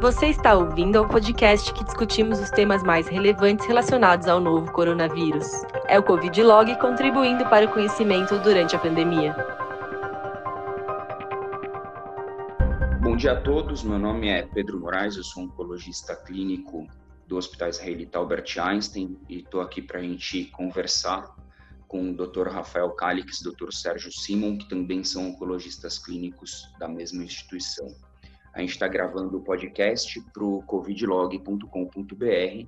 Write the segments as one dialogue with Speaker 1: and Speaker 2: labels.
Speaker 1: Você está ouvindo ao podcast que discutimos os temas mais relevantes relacionados ao novo coronavírus. É o Covid Log contribuindo para o conhecimento durante a pandemia.
Speaker 2: Bom dia a todos, meu nome é Pedro Moraes, eu sou oncologista clínico do Hospital Israelita Albert Einstein e estou aqui para a gente conversar com o Dr. Rafael Calix e Dr. Sérgio Simon, que também são oncologistas clínicos da mesma instituição. A gente está gravando o podcast para o covidlog.com.br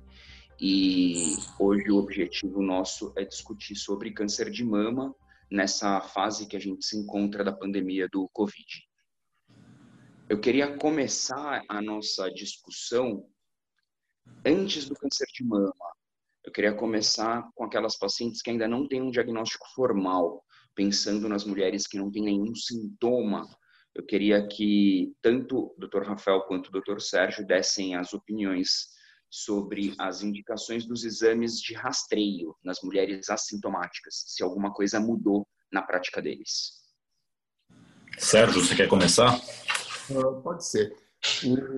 Speaker 2: e hoje o objetivo nosso é discutir sobre câncer de mama nessa fase que a gente se encontra da pandemia do Covid. Eu queria começar a nossa discussão antes do câncer de mama. Eu queria começar com aquelas pacientes que ainda não têm um diagnóstico formal, pensando nas mulheres que não têm nenhum sintoma eu queria que tanto o Dr. Rafael quanto o Dr. Sérgio dessem as opiniões sobre as indicações dos exames de rastreio nas mulheres assintomáticas, se alguma coisa mudou na prática deles.
Speaker 3: Sérgio, você quer começar?
Speaker 4: Uh, pode ser.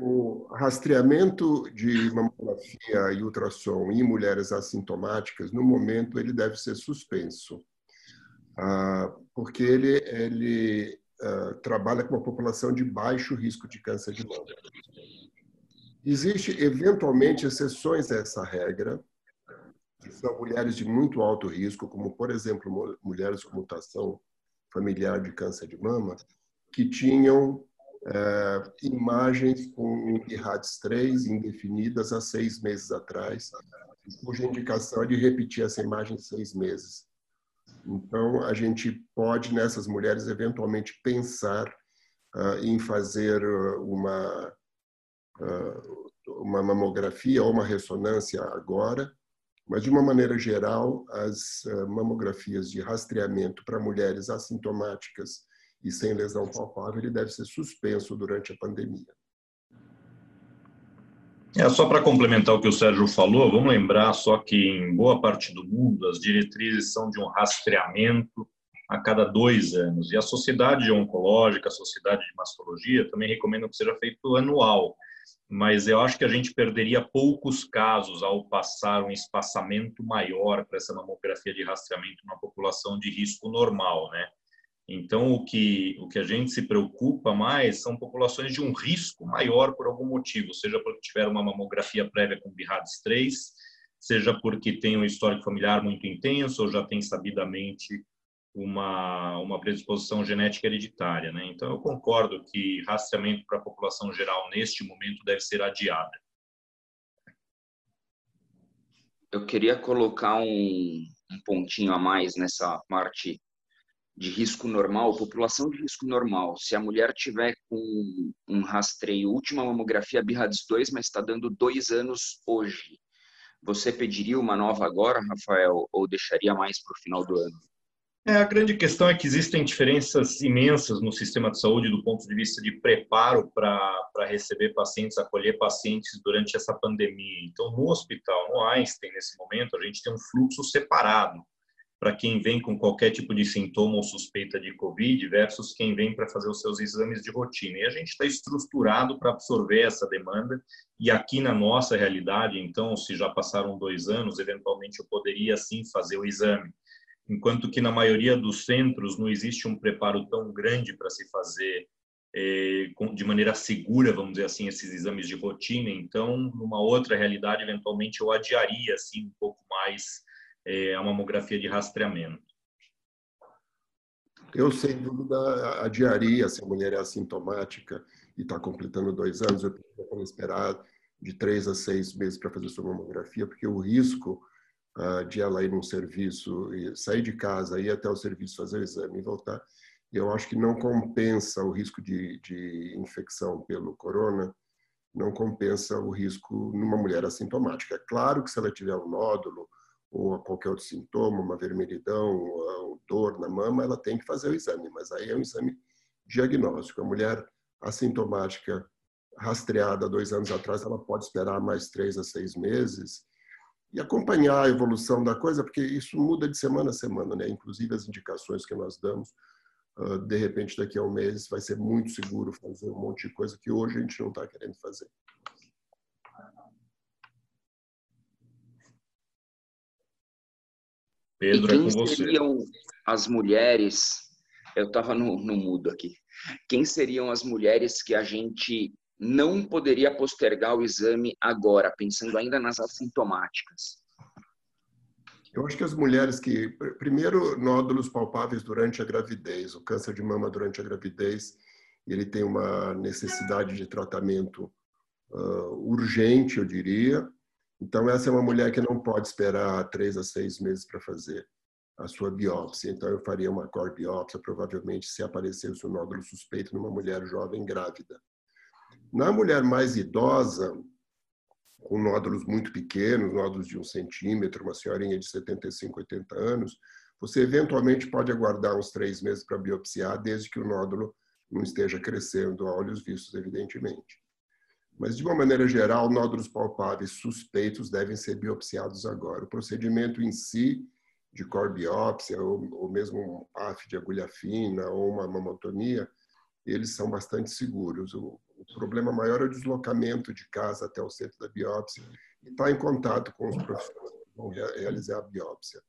Speaker 4: O rastreamento de mamografia e ultrassom em mulheres assintomáticas, no momento, ele deve ser suspenso, uh, porque ele, ele uh, trabalha com uma população de baixo risco de câncer de mama. Existe, eventualmente, exceções a essa regra, que são mulheres de muito alto risco, como, por exemplo, mulheres com mutação familiar de câncer de mama, que tinham uh, imagens com IRADS 3 indefinidas há seis meses atrás, cuja indicação é de repetir essa imagem seis meses. Então, a gente pode, nessas mulheres, eventualmente pensar uh, em fazer ah, uma, uh, uma mamografia ou uma ressonância agora, mas, de uma maneira geral, as mamografias de rastreamento para mulheres assintomáticas e sem lesão palpável ele deve ser suspenso durante a pandemia.
Speaker 3: É, só para complementar o que o Sérgio falou, vamos lembrar só que em boa parte do mundo as diretrizes são de um rastreamento a cada dois anos. E a Sociedade Oncológica, a Sociedade de Mastologia também recomendam que seja feito anual. Mas eu acho que a gente perderia poucos casos ao passar um espaçamento maior para essa mamografia de rastreamento numa população de risco normal, né? Então, o que, o que a gente se preocupa mais são populações de um risco maior por algum motivo, seja porque tiveram uma mamografia prévia com BIRADS 3, seja porque tem um histórico familiar muito intenso ou já tem sabidamente uma, uma predisposição genética hereditária. Né? Então, eu concordo que rastreamento para a população geral neste momento deve ser adiado.
Speaker 2: Eu queria colocar um, um pontinho a mais nessa parte de risco normal, população de risco normal, se a mulher tiver com um rastreio, última mamografia BIRADS 2, mas está dando dois anos hoje, você pediria uma nova agora, Rafael, ou deixaria mais para o final do ano?
Speaker 3: É, a grande questão é que existem diferenças imensas no sistema de saúde do ponto de vista de preparo para receber pacientes, acolher pacientes durante essa pandemia. Então, no hospital, no Einstein, nesse momento, a gente tem um fluxo separado para quem vem com qualquer tipo de sintoma ou suspeita de Covid versus quem vem para fazer os seus exames de rotina. E a gente está estruturado para absorver essa demanda. E aqui na nossa realidade, então, se já passaram dois anos, eventualmente eu poderia sim fazer o exame. Enquanto que na maioria dos centros não existe um preparo tão grande para se fazer eh, de maneira segura, vamos dizer assim, esses exames de rotina. Então, numa outra realidade, eventualmente eu adiaria assim um pouco mais é, a mamografia de rastreamento?
Speaker 4: Eu, sem dúvida, adiaria se a mulher é assintomática e está completando dois anos, eu teria que esperar de três a seis meses para fazer sua mamografia, porque o risco uh, de ela ir num serviço, sair de casa, ir até o serviço, fazer o exame e voltar, eu acho que não compensa o risco de, de infecção pelo corona, não compensa o risco numa mulher assintomática. É claro que se ela tiver um nódulo, ou qualquer outro sintoma, uma vermelhidão, ou dor na mama, ela tem que fazer o exame, mas aí é um exame diagnóstico. A mulher assintomática rastreada dois anos atrás, ela pode esperar mais três a seis meses e acompanhar a evolução da coisa, porque isso muda de semana a semana, né? Inclusive as indicações que nós damos, ah, de repente daqui a um mês vai ser muito seguro fazer um monte de coisa que hoje a gente não está querendo fazer.
Speaker 2: Pedro, e é quem é com você. seriam as mulheres? Eu estava no, no mudo aqui. Quem seriam as mulheres que a gente não poderia postergar o exame agora, pensando ainda nas assintomáticas?
Speaker 4: Eu acho que as mulheres que, primeiro, nódulos palpáveis durante a gravidez, o câncer de mama durante a gravidez, ele tem uma necessidade de tratamento uh, urgente, eu diria. Então, essa é uma mulher que não pode esperar três a seis meses para fazer a sua biópsia. Então, eu faria uma core biópsia, provavelmente, se aparecesse um nódulo suspeito numa mulher jovem grávida. Na mulher mais idosa, com nódulos muito pequenos, nódulos de um centímetro, uma senhorinha de 75, 80 anos, você eventualmente pode aguardar uns três meses para biopsiar, desde que o nódulo não esteja crescendo a olhos vistos, evidentemente. Mas, de uma maneira geral, nódulos palpáveis suspeitos devem ser biopsiados agora. O procedimento em si, de core biópsia, ou, ou mesmo um PAF de agulha fina, ou uma mamotomia, eles são bastante seguros. O, o problema maior é o deslocamento de casa até o centro da biópsia e estar em contato com os profissionais que vão realizar a biópsia.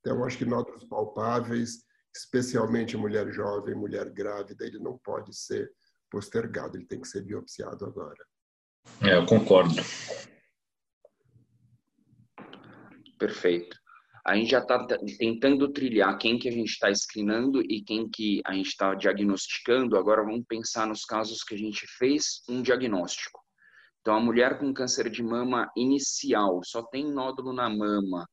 Speaker 4: Então, acho que nódulos palpáveis, especialmente mulher jovem, mulher grávida, ele não pode ser postergado, ele tem que ser biopsiado agora.
Speaker 3: É, eu concordo.
Speaker 2: Perfeito. A gente já está tentando trilhar quem que a gente está screenando e quem que a gente está diagnosticando. Agora vamos pensar nos casos que a gente fez um diagnóstico. Então, a mulher com câncer de mama inicial, só tem nódulo na mama.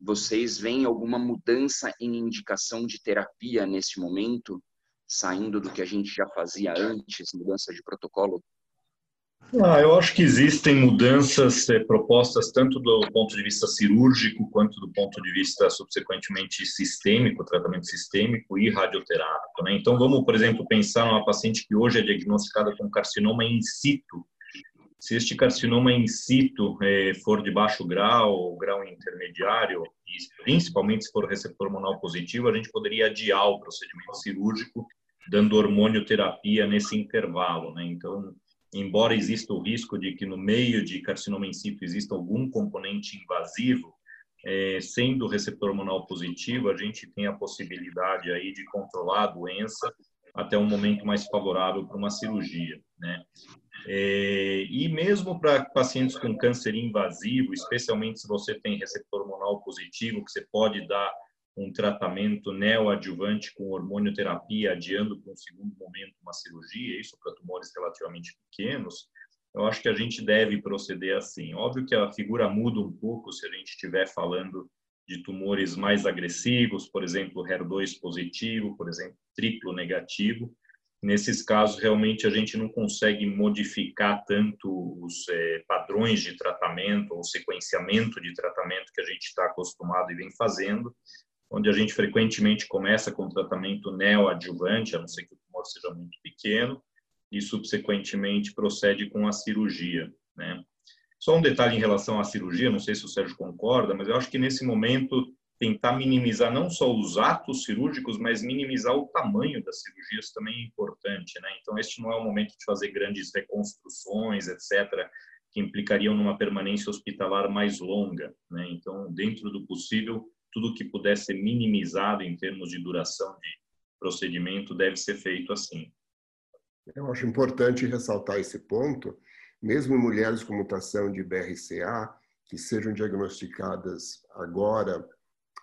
Speaker 2: Vocês veem alguma mudança em indicação de terapia nesse momento, saindo do que a gente já fazia antes, mudança de protocolo?
Speaker 3: Ah, eu acho que existem mudanças é, propostas tanto do ponto de vista cirúrgico quanto do ponto de vista subsequentemente sistêmico, tratamento sistêmico e radioterápico. Né? Então, vamos, por exemplo, pensar numa paciente que hoje é diagnosticada com carcinoma in situ. Se este carcinoma in situ é, for de baixo grau ou grau intermediário, e principalmente se for receptor hormonal positivo, a gente poderia adiar o procedimento cirúrgico dando hormonioterapia nesse intervalo. Né? Então, embora exista o risco de que no meio de carcinoma in situ exista algum componente invasivo, é, sendo receptor hormonal positivo, a gente tem a possibilidade aí de controlar a doença até um momento mais favorável para uma cirurgia, né? É, e mesmo para pacientes com câncer invasivo, especialmente se você tem receptor hormonal positivo, que você pode dar um tratamento neoadjuvante com hormonioterapia, adiando para um segundo momento uma cirurgia, isso para tumores relativamente pequenos, eu acho que a gente deve proceder assim. Óbvio que a figura muda um pouco se a gente estiver falando de tumores mais agressivos, por exemplo, HER2 positivo, por exemplo, triplo negativo. Nesses casos, realmente, a gente não consegue modificar tanto os é, padrões de tratamento ou sequenciamento de tratamento que a gente está acostumado e vem fazendo, onde a gente frequentemente começa com tratamento neoadjuvante, a não ser que o tumor seja muito pequeno, e subsequentemente procede com a cirurgia, né? Só um detalhe em relação à cirurgia, não sei se o Sérgio concorda, mas eu acho que nesse momento tentar minimizar não só os atos cirúrgicos, mas minimizar o tamanho das cirurgias também é importante, né? Então este não é o momento de fazer grandes reconstruções, etc, que implicariam numa permanência hospitalar mais longa, né? Então, dentro do possível, tudo que puder ser minimizado em termos de duração de procedimento deve ser feito assim.
Speaker 4: Eu acho importante ressaltar esse ponto, mesmo mulheres com mutação de BRCA que sejam diagnosticadas agora,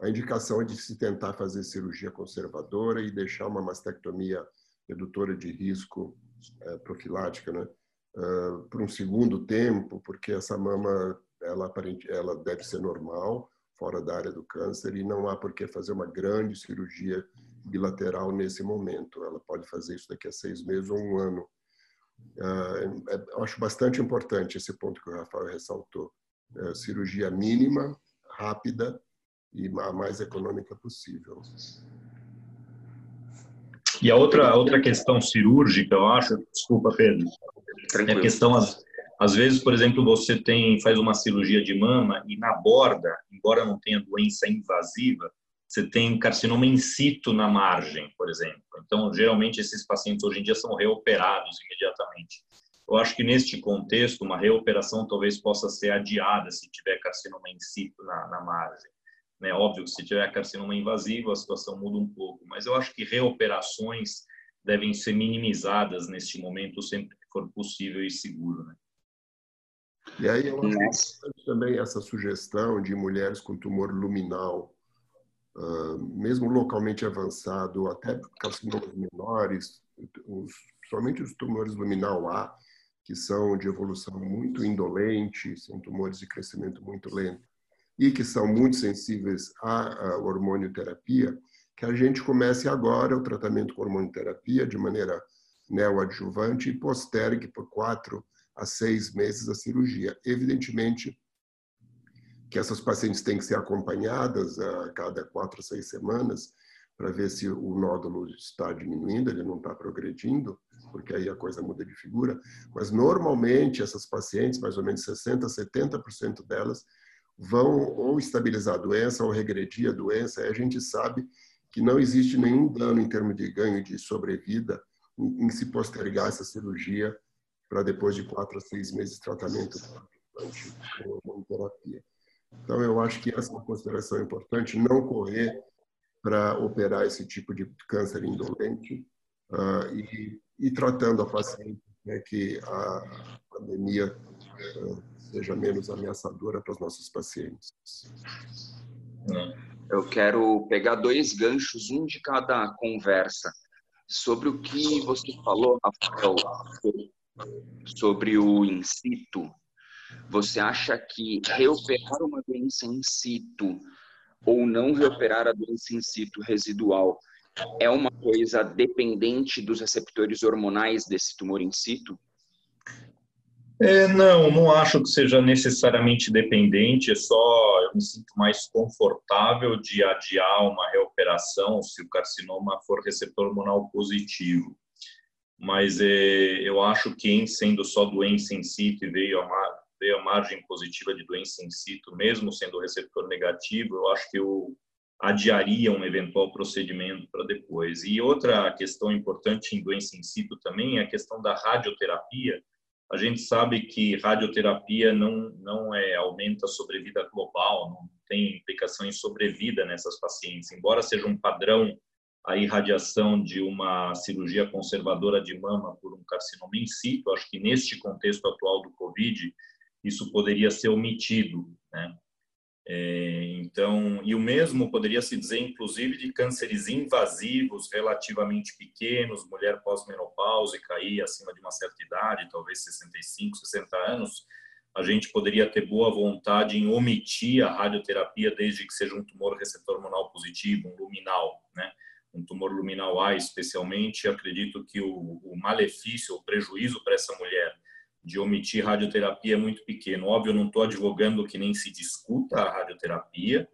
Speaker 4: a indicação é de se tentar fazer cirurgia conservadora e deixar uma mastectomia redutora de risco é, profilática, né? Uh, por um segundo tempo, porque essa mama ela, ela deve ser normal, fora da área do câncer e não há por que fazer uma grande cirurgia bilateral nesse momento. Ela pode fazer isso daqui a seis meses ou um ano. Uh, eu acho bastante importante esse ponto que o Rafael ressaltou. Uh, cirurgia mínima, rápida e a mais econômica possível.
Speaker 3: E a outra, a outra questão cirúrgica, eu acho, desculpa, Pedro, Tranquilo. é a questão às vezes, por exemplo, você tem faz uma cirurgia de mama e na borda, embora não tenha doença invasiva, você tem carcinoma in situ na margem, por exemplo. Então, geralmente esses pacientes hoje em dia são reoperados imediatamente. Eu acho que neste contexto, uma reoperação talvez possa ser adiada se tiver carcinoma in situ na, na margem. Né? Óbvio que se tiver carcinoma invasivo, a situação muda um pouco, mas eu acho que reoperações devem ser minimizadas neste momento sempre que for possível e seguro. Né?
Speaker 4: E aí eu acho também essa sugestão de mulheres com tumor luminal, uh, mesmo localmente avançado, até carcinomas menores, os, somente os tumores luminal A, que são de evolução muito indolente, são tumores de crescimento muito lento e que são muito sensíveis à, hormonioterapia, que a gente comece agora o tratamento com hormonioterapia de maneira neoadjuvante e postergue por quatro a seis meses a cirurgia. Evidentemente que essas pacientes têm que ser acompanhadas a cada quatro seis semanas para ver se o nódulo está diminuindo, ele não está progredindo, porque aí a coisa muda de figura. Mas normalmente essas pacientes, mais ou menos 60, 70% delas, vão ou estabilizar a doença ou regredir a doença. E a gente sabe que não existe nenhum dano em termos de ganho de sobrevida em se postergar essa cirurgia para depois de quatro a seis meses de tratamento com terapia. Então, eu acho que essa é uma consideração importante, não correr para operar esse tipo de câncer indolente uh, e, e tratando a paciente né, que a pandemia uh, seja menos ameaçadora para os nossos pacientes.
Speaker 2: Eu quero pegar dois ganchos, um de cada conversa, sobre o que você falou, Rafael, sobre o in situ. Você acha que reoperar uma doença in situ ou não reoperar a doença in situ residual é uma coisa dependente dos receptores hormonais desse tumor in situ?
Speaker 3: É, não, não acho que seja necessariamente dependente, é só eu me sinto mais confortável de adiar uma reoperação se o carcinoma for receptor hormonal positivo. Mas é, eu acho que em sendo só doença em situ e veio a, veio a margem positiva de doença em situ, mesmo sendo receptor negativo, eu acho que eu adiaria um eventual procedimento para depois. E outra questão importante em doença in situ também é a questão da radioterapia, a gente sabe que radioterapia não, não é, aumenta a sobrevida global, não tem implicação em sobrevida nessas pacientes. Embora seja um padrão a irradiação de uma cirurgia conservadora de mama por um carcinoma in situ, acho que neste contexto atual do COVID, isso poderia ser omitido, né? É, então, e o mesmo poderia se dizer, inclusive, de cânceres invasivos relativamente pequenos, mulher pós-menopáusica aí acima de uma certa idade, talvez 65, 60 anos, a gente poderia ter boa vontade em omitir a radioterapia desde que seja um tumor receptor hormonal positivo, um luminal, né? Um tumor luminal A, especialmente, acredito que o, o malefício, o prejuízo para essa mulher de omitir radioterapia é muito pequeno. Óbvio, eu não estou advogando que nem se discuta a radioterapia.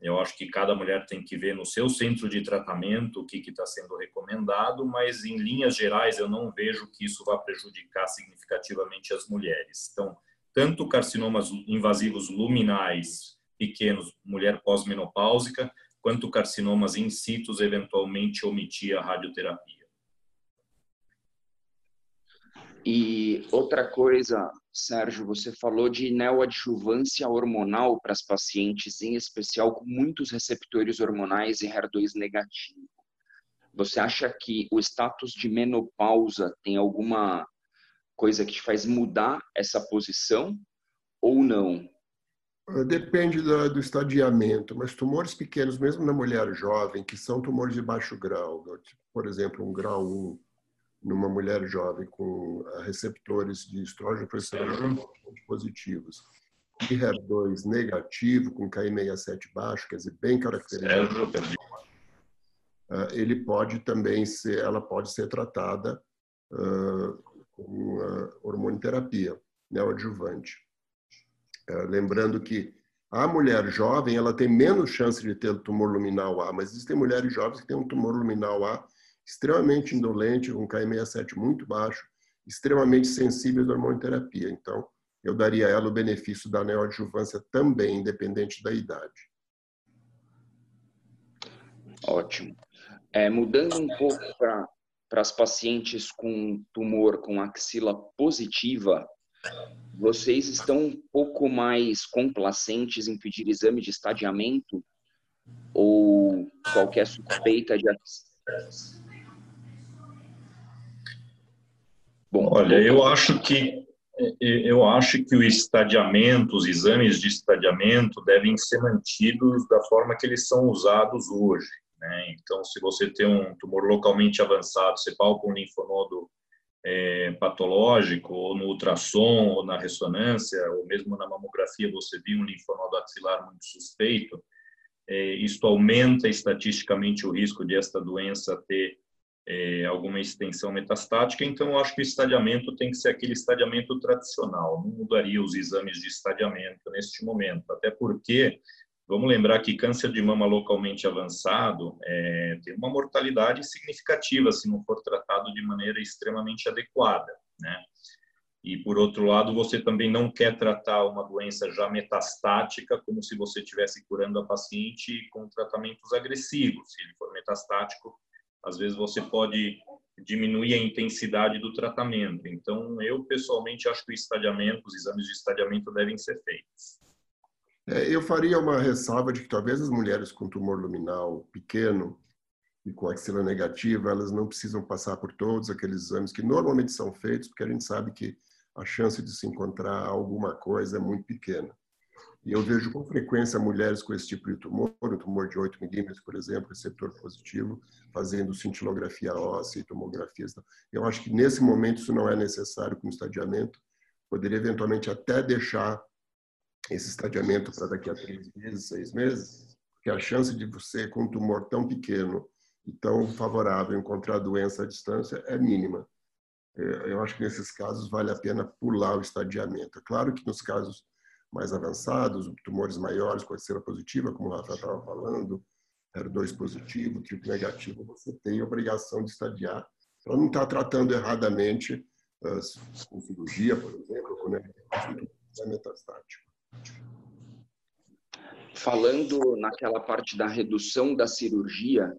Speaker 3: Eu acho que cada mulher tem que ver no seu centro de tratamento o que está sendo recomendado, mas em linhas gerais eu não vejo que isso vá prejudicar significativamente as mulheres. Então, tanto carcinomas invasivos luminais pequenos, mulher pós-menopáusica, quanto carcinomas in situ, eventualmente omitir a radioterapia.
Speaker 2: E outra coisa, Sérgio, você falou de neoadjuvância hormonal para as pacientes, em especial com muitos receptores hormonais e HER2 negativo. Você acha que o status de menopausa tem alguma coisa que faz mudar essa posição ou não?
Speaker 4: Depende do, do, estadiamento, mas tumores pequenos, mesmo na mulher jovem, que são tumores de baixo grau, por exemplo, um grau 1, numa mulher jovem com eh, receptores de estrógeno e progesterona positivos. E HER2 negativo, com KI67 baixo, quer dizer, bem caracterizado, eh, ele pode também ser, ela pode ser tratada uh, com uh, hormonioterapia neoadjuvante. Uh, lembrando que a mulher jovem, ela tem menos chance de ter tumor luminal A, mas existem mulheres jovens que têm um tumor luminal A extremamente indolente, com KI67 muito baixo, extremamente sensível à hormonoterapia. Então, eu daria a ela o benefício da neoadjuvância também, independente da idade.
Speaker 2: Ótimo. É, mudando um pouco para as pacientes com tumor com axila positiva, vocês estão um pouco mais complacentes em pedir exame de estadiamento ou qualquer suspeita de
Speaker 3: Bom, olha, eu acho que eu acho que o estadiamento, os exames de estadiamento devem ser mantidos da forma que eles são usados hoje. Né? Então, se você tem um tumor localmente avançado, você palpa um linfonodo é, patológico, ou no ultrassom, ou na ressonância, ou mesmo na mamografia, você viu um linfonodo axilar muito suspeito, é, isto aumenta estatisticamente o risco de esta doença ter é, alguma extensão metastática, então eu acho que o estadiamento tem que ser aquele estadiamento tradicional, não mudaria os exames de estadiamento neste momento, até porque, vamos lembrar que câncer de mama localmente avançado é, tem uma mortalidade significativa se não for tratado de maneira extremamente adequada, né? E, por outro lado, você também não quer tratar uma doença já metastática como se você estivesse curando a paciente com tratamentos agressivos. Se ele for metastático, às vezes você pode diminuir a intensidade do tratamento. Então, eu pessoalmente acho que o estadiamento, os exames de estadiamento devem ser feitos.
Speaker 4: É, eu faria uma ressalva de que talvez as mulheres com tumor luminal pequeno e com axila negativa, elas não precisam passar por todos aqueles exames que normalmente são feitos, porque a gente sabe que a chance de se encontrar alguma coisa é muito pequena. E eu vejo com frequência mulheres com esse tipo de tumor, o tumor de 8 milímetros, por exemplo, receptor positivo, fazendo cintilografia óssea e tomografias. Eu acho que nesse momento isso não é necessário com estadiamento. Poderia eventualmente até deixar esse estadiamento para daqui a três meses, seis meses, porque a chance de você, com um tumor tão pequeno e tão favorável, encontrar a doença à distância é mínima. É, eu acho que nesses casos vale a pena pular o estadiamento. É claro que nos casos mais avançados, tumores maiores com a cera positiva, como o Rafael estava falando, HER2 positivo, triplo negativo, você tem a obrigação de estadiar para não estar tratando erradamente com cirurgia, por exemplo, com é metastático.
Speaker 2: Falando naquela parte da redução da cirurgia,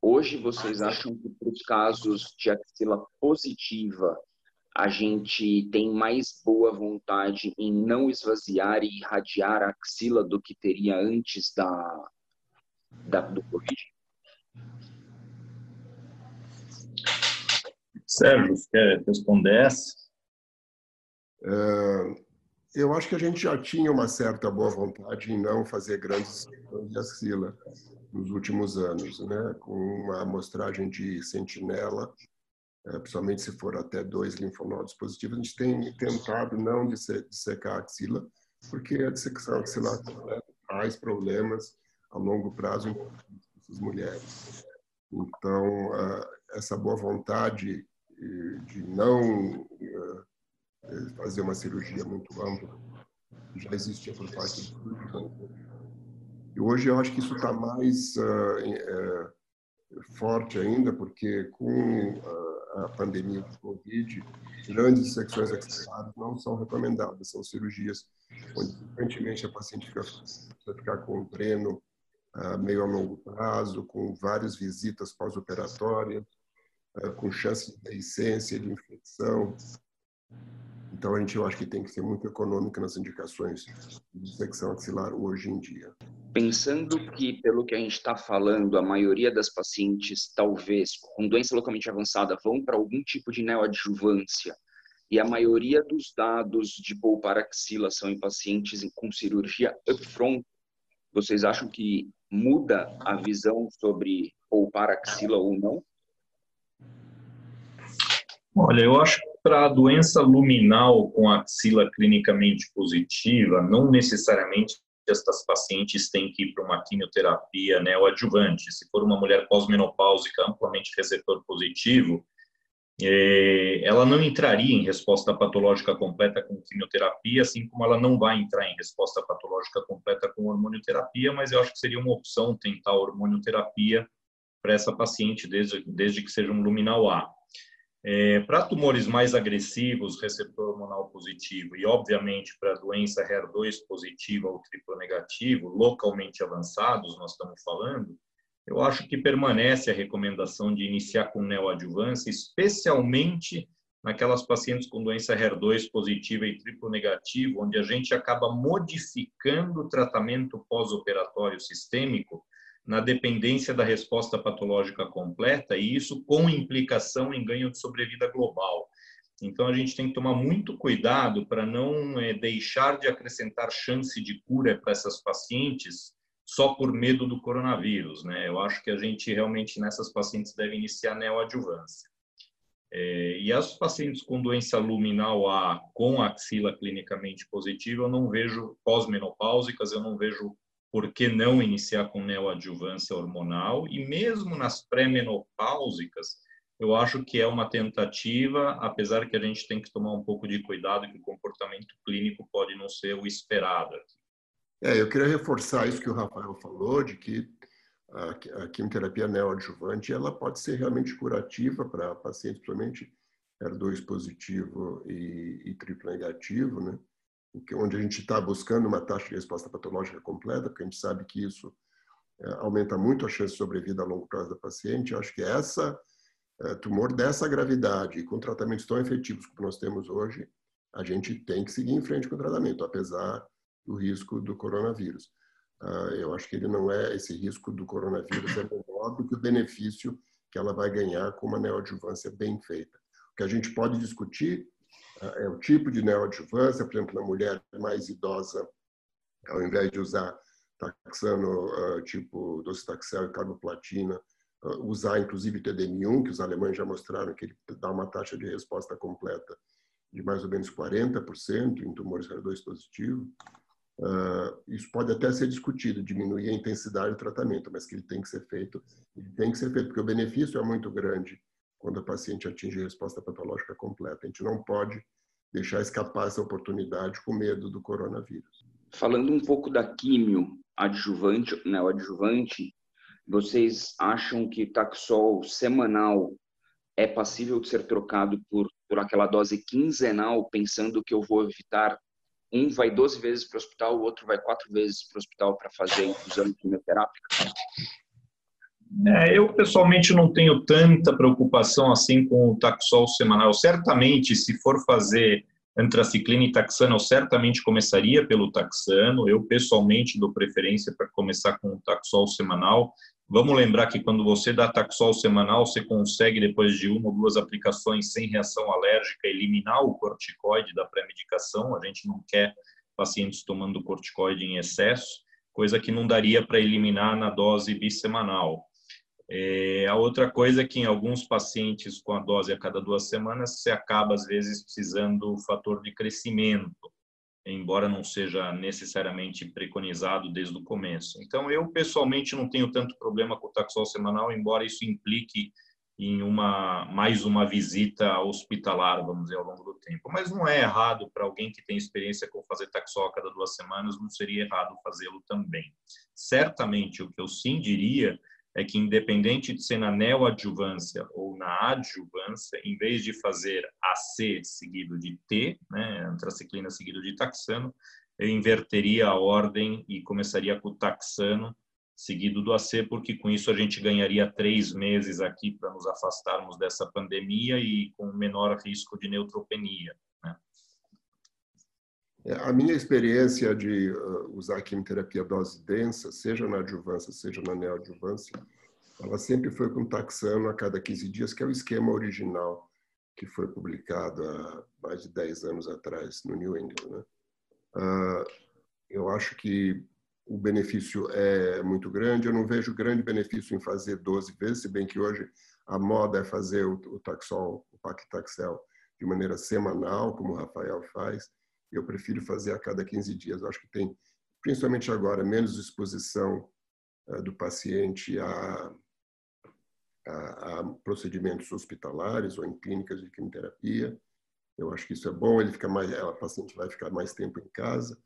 Speaker 2: hoje vocês acham que para os casos de axila positiva a gente tem mais boa vontade em não esvaziar e irradiar a axila do que teria antes da, da do Covid?
Speaker 3: Sérgio, quer responder essa?
Speaker 4: Uh, eu acho que a gente já tinha uma certa boa vontade em não fazer grandes de axila nos últimos anos, né? com uma amostragem de sentinela é, principalmente se for até dois linfonodos positivos, a gente tem tentado não dissecar a axila, porque a dissecção axilar traz problemas a longo prazo em essas mulheres. Então, essa boa vontade de não fazer uma cirurgia muito ampla já existia por parte do cirurgião. E hoje eu acho que isso está mais forte ainda, porque com a pandemia do Covid, grandes secções axilares não são recomendadas, são cirurgias onde frequentemente a paciente fica, precisa ficar com um treino uh, meio a longo prazo, com várias visitas pós-operatórias, uh, com chance de deiscência, de infecção. Então, a gente, eu acho que tem que ser muito econômica nas indicações de secção axilar hoje em dia.
Speaker 2: Pensando que, pelo que a gente está falando, a maioria das pacientes, talvez, com doença localmente avançada, vão para algum tipo de neoadjuvância, e a maioria dos dados de poupar axila são em pacientes com cirurgia upfront, vocês acham que muda a visão sobre poupar axila ou não?
Speaker 3: Olha, eu acho para a doença luminal com axila clinicamente positiva, não necessariamente estas pacientes têm que ir para uma quimioterapia neoadjuvante. Se for uma mulher pós-menopáusica amplamente receptor positivo, é, ela não entraria em resposta patológica completa com quimioterapia, assim como ela não vai entrar em resposta patológica completa com hormonioterapia, mas eu acho que seria uma opção tentar hormonioterapia para essa paciente, desde, desde que seja um luminal A. É, para tumores mais agressivos, receptor hormonal positivo e, obviamente, para doença HER2 positiva ou triplo negativo, localmente avançados, nós estamos falando, eu acho que permanece a recomendação de iniciar com neoadjuvância, especialmente naquelas pacientes com doença HER2 positiva e triplo negativo, onde a gente acaba modificando o tratamento pós-operatório sistêmico na dependência da resposta patológica completa e isso com implicação em ganho de sobrevida global. Então a gente tem que tomar muito cuidado para não é, deixar de acrescentar chance de cura para essas pacientes só por medo do coronavírus, né? Eu acho que a gente realmente nessas pacientes deve iniciar neoadjuvância. É, e as pacientes com doença luminal A com axila clinicamente positiva, eu não vejo pós-menopáusicas, eu não vejo por que não iniciar com neoadjuvância hormonal e mesmo nas pré-menopáusicas, eu acho que é uma tentativa, apesar que a gente tem que tomar um pouco de cuidado que o comportamento clínico pode não ser o esperado.
Speaker 4: É, eu queria reforçar isso que o Rafael falou, de que a, quimioterapia neoadjuvante ela pode ser realmente curativa para pacientes, principalmente HER2 positivo e, e triplo negativo, né? Onde a gente está buscando uma taxa de resposta patológica completa, porque a gente sabe que isso é, aumenta muito a chance de sobrevida a longo prazo da paciente. Eu acho que essa é, tumor dessa gravidade, com tratamentos tão efetivos como nós temos hoje, a gente tem que seguir em frente com o tratamento, apesar do risco do coronavírus. Uh, eu acho que ele não é esse risco do coronavírus é menor do que o benefício que ela vai ganhar com uma neoadjuvância bem feita. O que a gente pode discutir é o tipo de neoadjuvância, por exemplo, na mulher mais idosa, ao invés de usar taxano uh, tipo docetaxel e carboplatina, usar inclusive TDM1, que os alemães já mostraram que ele dá uma taxa de resposta completa de mais ou menos 40% em tumores HER2 positivo. Uh, isso pode até ser discutido, diminuir a intensidade do tratamento, mas que ele tem que ser feito, ele tem que ser feito, porque o benefício é muito grande quando o paciente atinge a resposta patológica completa. A gente não pode deixar escapar essa oportunidade com medo do coronavírus.
Speaker 2: Falando um pouco da químio adjuvante, né, o adjuvante, vocês acham que Taxol semanal é passível de ser trocado por, por aquela dose quinzenal, pensando que eu vou evitar um vai 12 vezes para o hospital, o outro vai quatro vezes para o hospital para fazer a infusão quimioterápica?
Speaker 3: É, eu pessoalmente não tenho tanta preocupação assim com o Taxol semanal. Certamente, se for fazer antraciclina e taxano, eu certamente começaria pelo taxano. Eu pessoalmente dou preferência para começar com o Taxol semanal. Vamos lembrar que quando você dá Taxol semanal, você consegue, depois de uma ou duas aplicações sem reação alérgica, eliminar o corticoide da pré-medicação. A gente não quer pacientes tomando corticoide em excesso, coisa que não daria para eliminar na dose bissemanal. É, a outra coisa é que em alguns pacientes com a dose a cada duas semanas, você acaba, às vezes, precisando do fator de crescimento embora não seja necessariamente preconizado desde o começo. Então, eu pessoalmente não tenho tanto problema com o taxol semanal, embora isso implique em uma mais uma visita hospitalar, vamos dizer, ao longo do tempo. Mas não é errado para alguém que tem experiência com fazer taxol a cada duas semanas, não seria errado fazê-lo também. Certamente, o que eu sim diria é que, independente de ser na neoadjuvância ou na adjuvância, em vez de fazer AC seguido de T, né, antraciclina seguido de taxano, eu inverteria a ordem e começaria com o taxano seguido do AC, porque com isso a gente ganharia três meses aqui para nos afastarmos dessa pandemia e com menor risco de neutropenia.
Speaker 4: É, a minha experiência de uh, usar quimioterapia dose densa, seja na adjuvância, seja na neoadjuvância, ela sempre foi com taxano a cada 15 dias, que é o esquema original que foi publicado há mais de 10 anos atrás no New England. Né? Uh, eu acho que o benefício é muito grande. Eu não vejo grande benefício em fazer 12 vezes, se bem que hoje a moda é fazer o, taxol, o paclitaxel, de maneira semanal, como o Rafael faz eu prefiro fazer a cada 15 dias. Eu acho que tem, principalmente agora, menos exposição uh, do paciente a, a, a, procedimentos hospitalares ou em clínicas de quimioterapia. Eu acho que isso é bom, ele fica mais, a paciente vai ficar mais tempo em casa.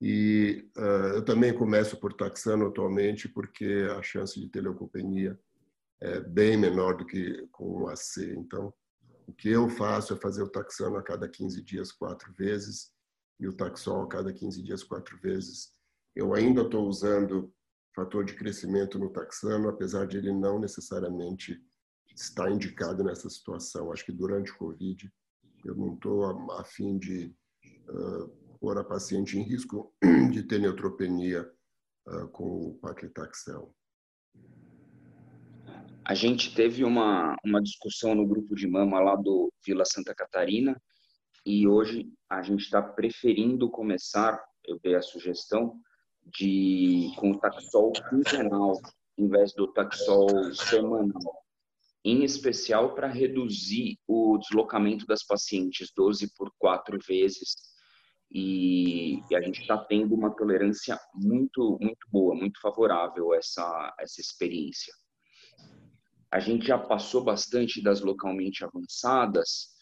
Speaker 4: E uh, eu também começo por taxano atualmente, porque a chance de ter leucopenia é bem menor do que com o AC. Então, o que eu faço é fazer o taxano a cada 15 dias, quatro vezes, e o taxol a cada 15 dias, quatro vezes. Eu ainda estou usando fator de crescimento no taxano, apesar de ele não necessariamente estar indicado nessa situação. Acho que durante o Covid, eu não estou a, a, fim de uh, pôr a paciente em risco de ter neutropenia uh, com o paclitaxel.
Speaker 2: A gente teve uma, uma discussão no grupo de mama lá do Vila Santa Catarina e hoje a gente está preferindo começar, eu dei a sugestão, de com o Taxol quinzenal, em vez do Taxol semanal, em especial para reduzir o deslocamento das pacientes 12 por 4 vezes. E, e a gente está tendo uma tolerância muito, muito boa, muito favorável a essa, essa experiência. A gente já passou bastante das localmente avançadas,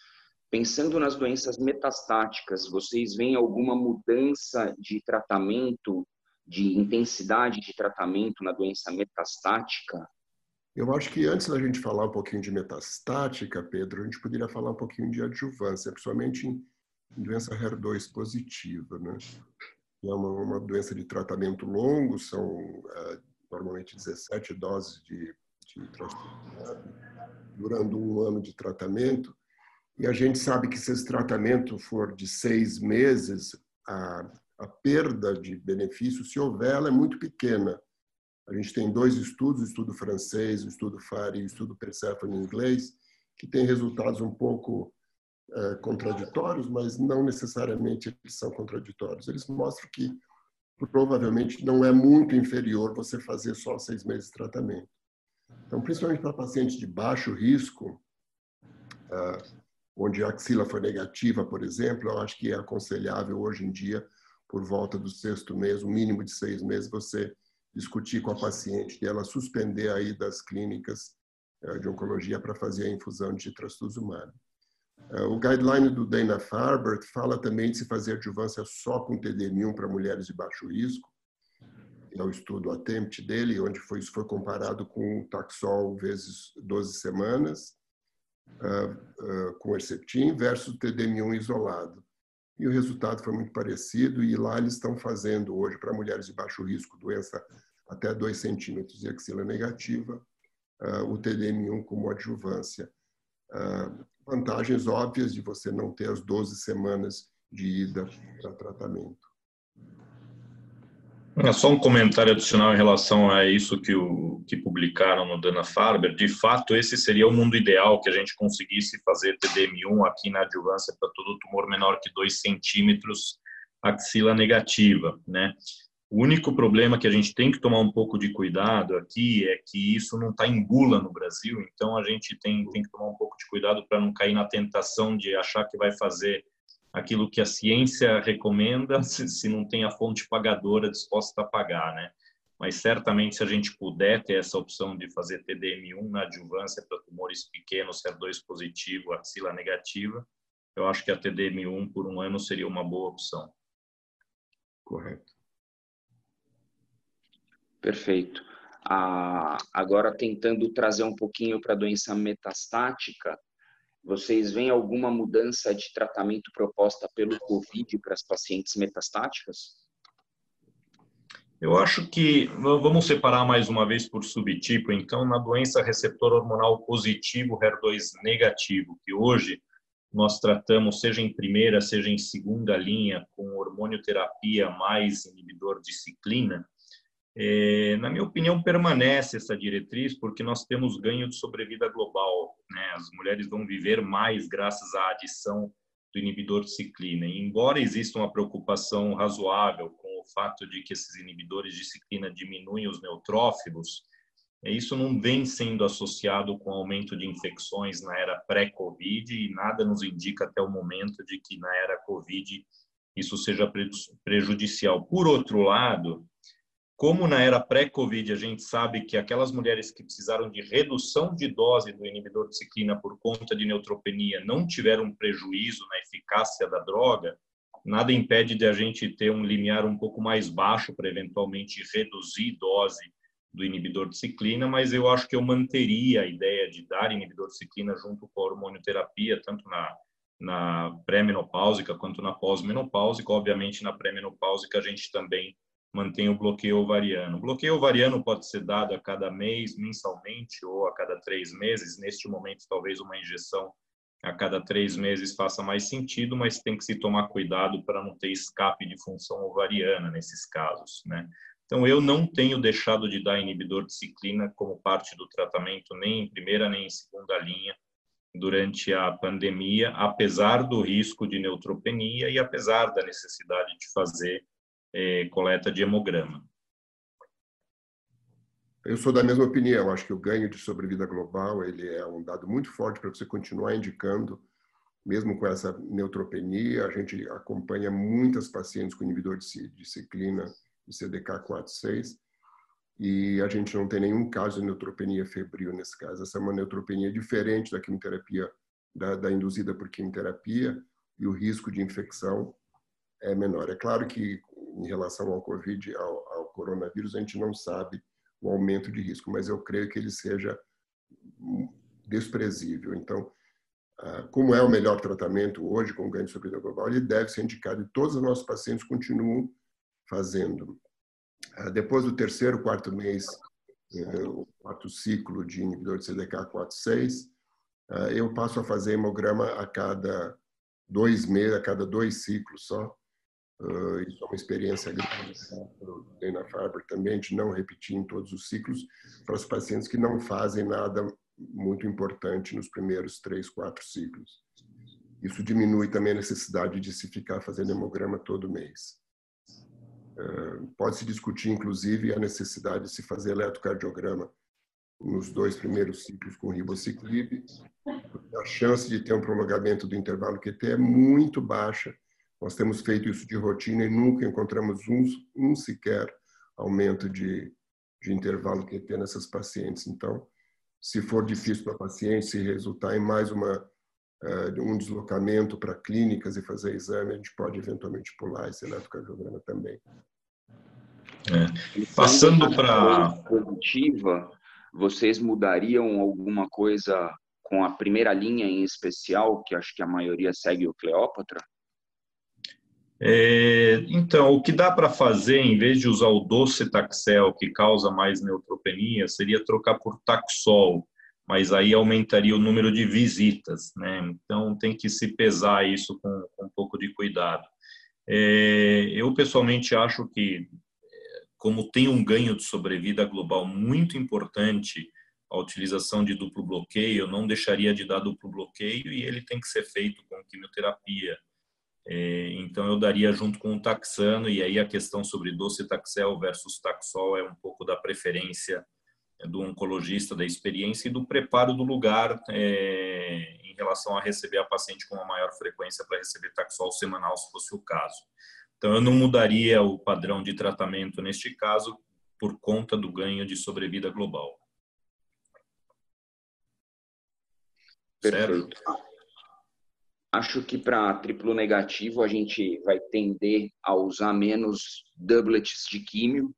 Speaker 2: Pensando nas doenças metastáticas, vocês veem alguma mudança de tratamento, de intensidade de tratamento na doença metastática?
Speaker 4: Eu acho que antes da gente falar um pouquinho de metastática, Pedro, a gente poderia falar um pouquinho de adjuvância, principalmente em doença HER2 positiva, né? É uma, uma doença de tratamento longo, são é, normalmente 17 doses de, durando um ano de tratamento. E a gente sabe que se esse tratamento for de seis meses, a, a perda de benefício, se houver, ela é muito pequena. A gente tem dois estudos, o estudo francês, o estudo FARI e o estudo Persephone em inglês, que têm resultados um pouco é, contraditórios, mas não necessariamente eles são contraditórios. Eles mostram que provavelmente não é muito inferior você fazer só seis meses de tratamento. Então, principalmente para pacientes de baixo risco, uh, onde a axila foi negativa, por exemplo, eu acho que é aconselhável hoje em dia, por volta do sexto mês, o um mínimo de seis meses, você discutir com a paciente e ela suspender aí das clínicas eh, de oncologia para fazer a infusão de trastuzumab. Eh, o guideline do Dana-Farber fala também de se fazer adjuvância só com TDM1 para mulheres de baixo risco. É o estudo ATEMPT dele, onde foi, isso foi comparado com o Taxol vezes 12 semanas uh, uh, com Herceptin versus TDM1 isolado. E o resultado foi muito parecido, e lá eles estão fazendo hoje, para mulheres de baixo risco, doença até 2 centímetros e axila negativa, uh, o TDM1 como adjuvância. vantagens óbvias de você não ter as 12 semanas de ida para tratamento.
Speaker 3: É só um comentário adicional em relação a isso que, o, que publicaram no Dana Farber. De fato, esse seria o mundo ideal que a gente conseguisse fazer TDM1 aqui na adjuvância para todo tumor menor que 2 centímetros, axila negativa, né? O único problema que a gente tem que tomar um pouco de cuidado aqui é que isso não está em bula no Brasil, então a gente tem, tem que tomar um pouco de cuidado para não cair na tentação de achar que vai fazer aquilo que a ciência recomenda se, se não tem a fonte pagadora disposta a pagar, né? Mas certamente se a gente puder ter essa opção de fazer TDM1 na adjuvância para tumores pequenos, HER2 positivo, axila negativa, eu acho que a TDM1 por um ano seria uma boa opção.
Speaker 4: Correto.
Speaker 2: Perfeito. Ah, agora, tentando trazer um pouquinho para a doença metastática, vocês veem alguma mudança de tratamento proposta pelo COVID para as pacientes metastáticas?
Speaker 3: Eu acho que vamos separar mais uma vez por subtipo. Então, na doença receptor hormonal positivo HER2 negativo, que hoje nós tratamos seja em primeira, seja em segunda linha com hormonioterapia mais inibidor de ciclina, é, na minha opinião, permanece essa diretriz porque nós temos ganho de sobrevida global. Né? As mulheres vão viver mais graças à adição do inibidor de ciclina. E, embora exista uma preocupação razoável com o fato de que esses inibidores de ciclina diminuem os neutrófilos, é, isso não vem sendo associado com aumento de infecções na era pré-Covid e nada nos indica até o momento de que na era Covid isso seja prejudicial. Por outro lado, como na era pré-Covid a gente sabe que aquelas mulheres que precisaram de redução de dose do inibidor de ciclina por conta de neutropenia não tiveram prejuízo na eficácia da droga, nada impede de a gente ter um limiar um pouco mais baixo para eventualmente reduzir dose do inibidor de ciclina, mas eu acho que eu manteria a ideia de dar inibidor de ciclina junto com a hormonioterapia, tanto na, na pré-menopáusica quanto na pós-menopáusica. Obviamente, na pré-menopáusica a gente também mantém o bloqueio ovariano. O bloqueio ovariano pode ser dado a cada mês, mensalmente, ou a cada três meses. Neste momento, talvez uma injeção a cada três meses faça mais sentido, mas tem que se tomar cuidado para não ter escape de função ovariana nesses casos, né? Então, eu não tenho deixado de dar inibidor de ciclina como parte do tratamento, nem em primeira nem em segunda linha, durante a pandemia, apesar do risco de neutropenia e apesar da necessidade de fazer eh, coleta de hemograma.
Speaker 4: Eu sou da mesma opinião. Acho que o ganho de sobrevida global ele é um dado muito forte para você continuar indicando, mesmo com essa neutropenia. A gente acompanha muitas pacientes com inibidor de ciclina de CDK4/6 e a gente não tem nenhum caso de neutropenia febril nesse caso. Essa é uma neutropenia diferente da quimioterapia, da, da induzida por quimioterapia e o risco de infecção é menor. É claro que em relação ao COVID, ao, ao coronavírus, a gente não sabe o aumento de risco, mas eu creio que ele seja desprezível. Então, ah, como é o melhor tratamento hoje com ganho de sobrevida global, ele deve ser indicado e todos os nossos pacientes continuam fazendo. Ah, depois do terceiro, quarto mês, eh, o quarto ciclo de inibidor de CDK4/6, ah, eu passo a fazer hemograma a cada dois meses, a cada dois ciclos só. Ah, isso é uma experiência grande na Farber também, de não repetir em todos os ciclos para os pacientes que não fazem nada muito importante nos primeiros três, quatro ciclos. Isso diminui também a necessidade de se ficar fazendo hemograma todo mês. Pode-se discutir, inclusive, a necessidade de se fazer eletrocardiograma nos dois primeiros ciclos com ribociclib. A chance de ter um prolongamento do intervalo QT é muito baixa. Nós temos feito isso de rotina e nunca encontramos um, um sequer aumento de, de intervalo QT nessas pacientes. Então, se for difícil para a paciente, se resultar em mais uma um deslocamento para clínicas e fazer exame, a gente pode eventualmente pular esse eletrocardiograma também.
Speaker 2: É. Passando para positiva, vocês mudariam alguma coisa com a primeira linha em especial, que acho que a maioria segue o Cleópatra?
Speaker 3: É, então, o que dá para fazer, em vez de usar o docetaxel, que causa mais neutropenia, seria trocar por taxol, mas aí aumentaria o número de visitas, né? Então tem que se pesar isso com, com um pouco de cuidado. É, eu pessoalmente acho que, como tem um ganho de sobrevida global muito importante, a utilização de duplo bloqueio, eu não deixaria de dar duplo bloqueio e ele tem que ser feito com quimioterapia. É, então eu daria junto com o taxano e aí a questão sobre docetaxel versus taxol é um pouco da preferência do oncologista, da experiência e do preparo do lugar é, em relação a receber a paciente com uma maior frequência para receber taxol semanal, se fosse o caso. Então, eu não mudaria o padrão de tratamento neste caso por conta do ganho de sobrevida global.
Speaker 2: Perfeito. Certo? Acho que para triplo negativo a gente vai tender a usar menos doublets de químio,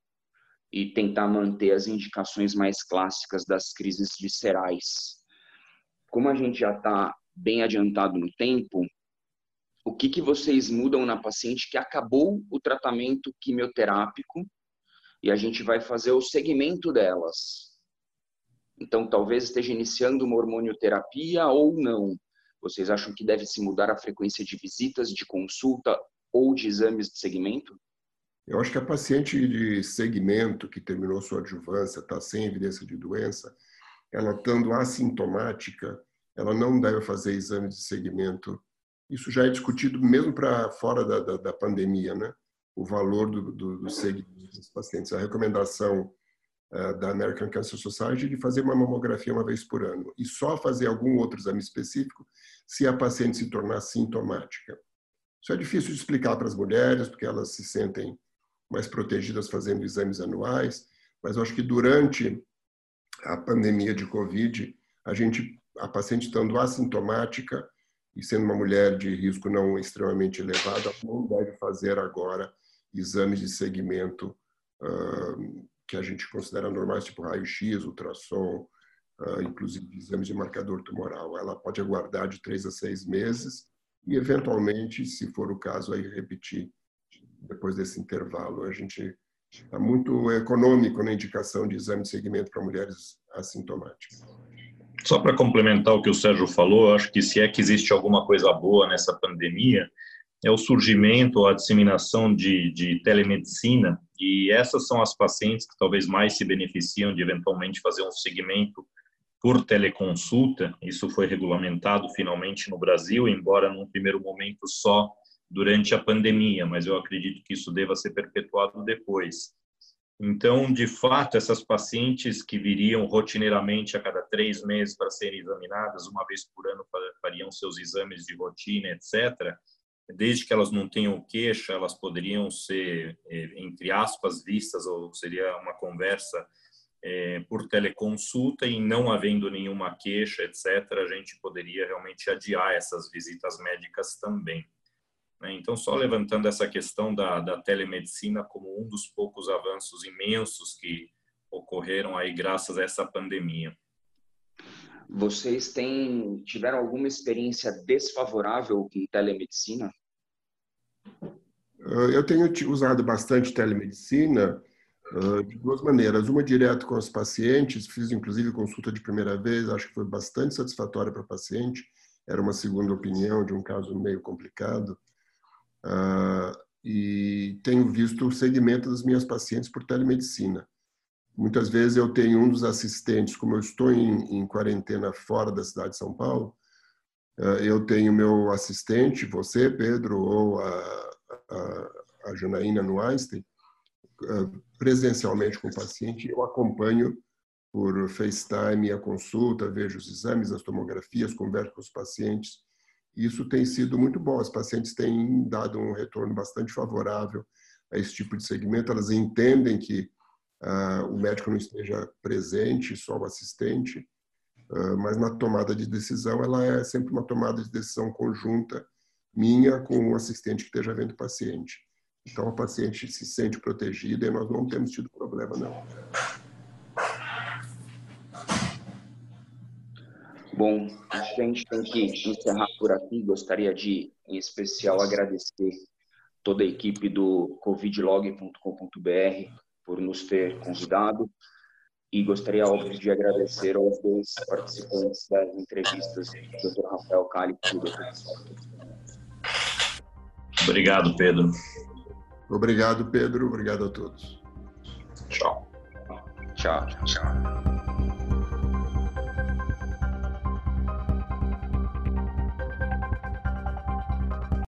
Speaker 2: e tentar manter as indicações mais clássicas das crises viscerais. Como a gente já está bem adiantado no tempo, o que, que vocês mudam na paciente que acabou o tratamento quimioterápico e a gente vai fazer o segmento delas? Então, talvez esteja iniciando uma hormonioterapia ou não. Vocês acham que deve se mudar a frequência de visitas, de consulta ou de exames de segmento?
Speaker 4: Eu acho que a paciente de segmento que terminou sua adjuvância, está sem evidência de doença, ela estando assintomática, ela não deve fazer exame de segmento. Isso já é discutido mesmo para fora da, da, da, pandemia, né? O valor do, do, do segmento dos pacientes. A recomendação da American Cancer Society de fazer uma mamografia uma vez por ano e só fazer algum outro exame específico se a paciente se tornar sintomática. Isso é difícil de explicar para as mulheres, porque elas se sentem mais protegidas fazendo exames anuais, mas eu acho que durante a pandemia de Covid, a gente, a paciente estando assintomática e sendo uma mulher de risco não extremamente elevado, não deve fazer agora exames de segmento uh, que a gente considera normais, tipo raio-x, ultrassom, uh, inclusive exames de marcador tumoral. Ela pode aguardar de três a seis meses e, eventualmente, se for o caso, aí repetir depois desse intervalo. A gente está muito econômico na indicação de exame de segmento para mulheres assintomáticas.
Speaker 3: Só para complementar o que o Sérgio falou, acho que se é que existe alguma coisa boa nessa pandemia, é o surgimento ou a disseminação de, de telemedicina, e essas são as pacientes que talvez mais se beneficiam de eventualmente fazer um segmento por teleconsulta. Isso foi regulamentado finalmente no Brasil, embora num primeiro momento só durante a pandemia, mas eu acredito que isso deva ser perpetuado depois. Então, de fato, essas pacientes que viriam rotineiramente a cada três meses para serem examinadas, uma vez por ano fariam seus exames de rotina, etc., desde que elas não tenham queixa, elas poderiam ser, eh, entre aspas, vistas, ou seria uma conversa é, por teleconsulta e não havendo nenhuma queixa, etc., a gente poderia realmente adiar essas visitas médicas também. Né? Então, só levantando essa questão da, da telemedicina como um dos poucos avanços imensos que ocorreram aí graças a essa pandemia.
Speaker 2: Vocês têm tiveram alguma experiência desfavorável com telemedicina?
Speaker 4: Ah, eu tenho usado bastante telemedicina uh, de duas maneiras. Uma direto com os pacientes, fiz inclusive consulta de primeira vez, acho que foi bastante satisfatória para o paciente. Era uma segunda opinião de um caso meio complicado. Uh, e tenho visto o segmento das minhas pacientes por telemedicina. Muitas vezes eu tenho um dos assistentes, como eu estou em, em quarentena fora da cidade de São Paulo, uh, eu tenho meu assistente, você, Pedro, ou a, a, a Janaína no Einstein, uh, presencialmente com o paciente, eu acompanho por FaceTime a consulta, vejo os exames, as tomografias, converso com os pacientes isso tem sido muito bom. As pacientes têm dado um retorno bastante favorável a esse tipo de segmento. Elas entendem que uh, o médico não esteja presente, só o assistente, uh, mas na tomada de decisão, ela é sempre uma tomada de decisão conjunta minha com o assistente que esteja vendo o paciente. Então, a paciente se sente protegida e nós não temos tido problema, não.
Speaker 2: Bom, a gente tem que encerrar por aqui. Gostaria de, em especial, agradecer toda a equipe do covidlog.com.br por nos ter convidado e gostaria, óbvio, de agradecer aos dois participantes das entrevistas, o Dr. Rafael Cali e o Dr.
Speaker 3: Obrigado, Pedro.
Speaker 4: Obrigado, Pedro. Obrigado a todos.
Speaker 3: Tchau.
Speaker 2: Tchau, tchau.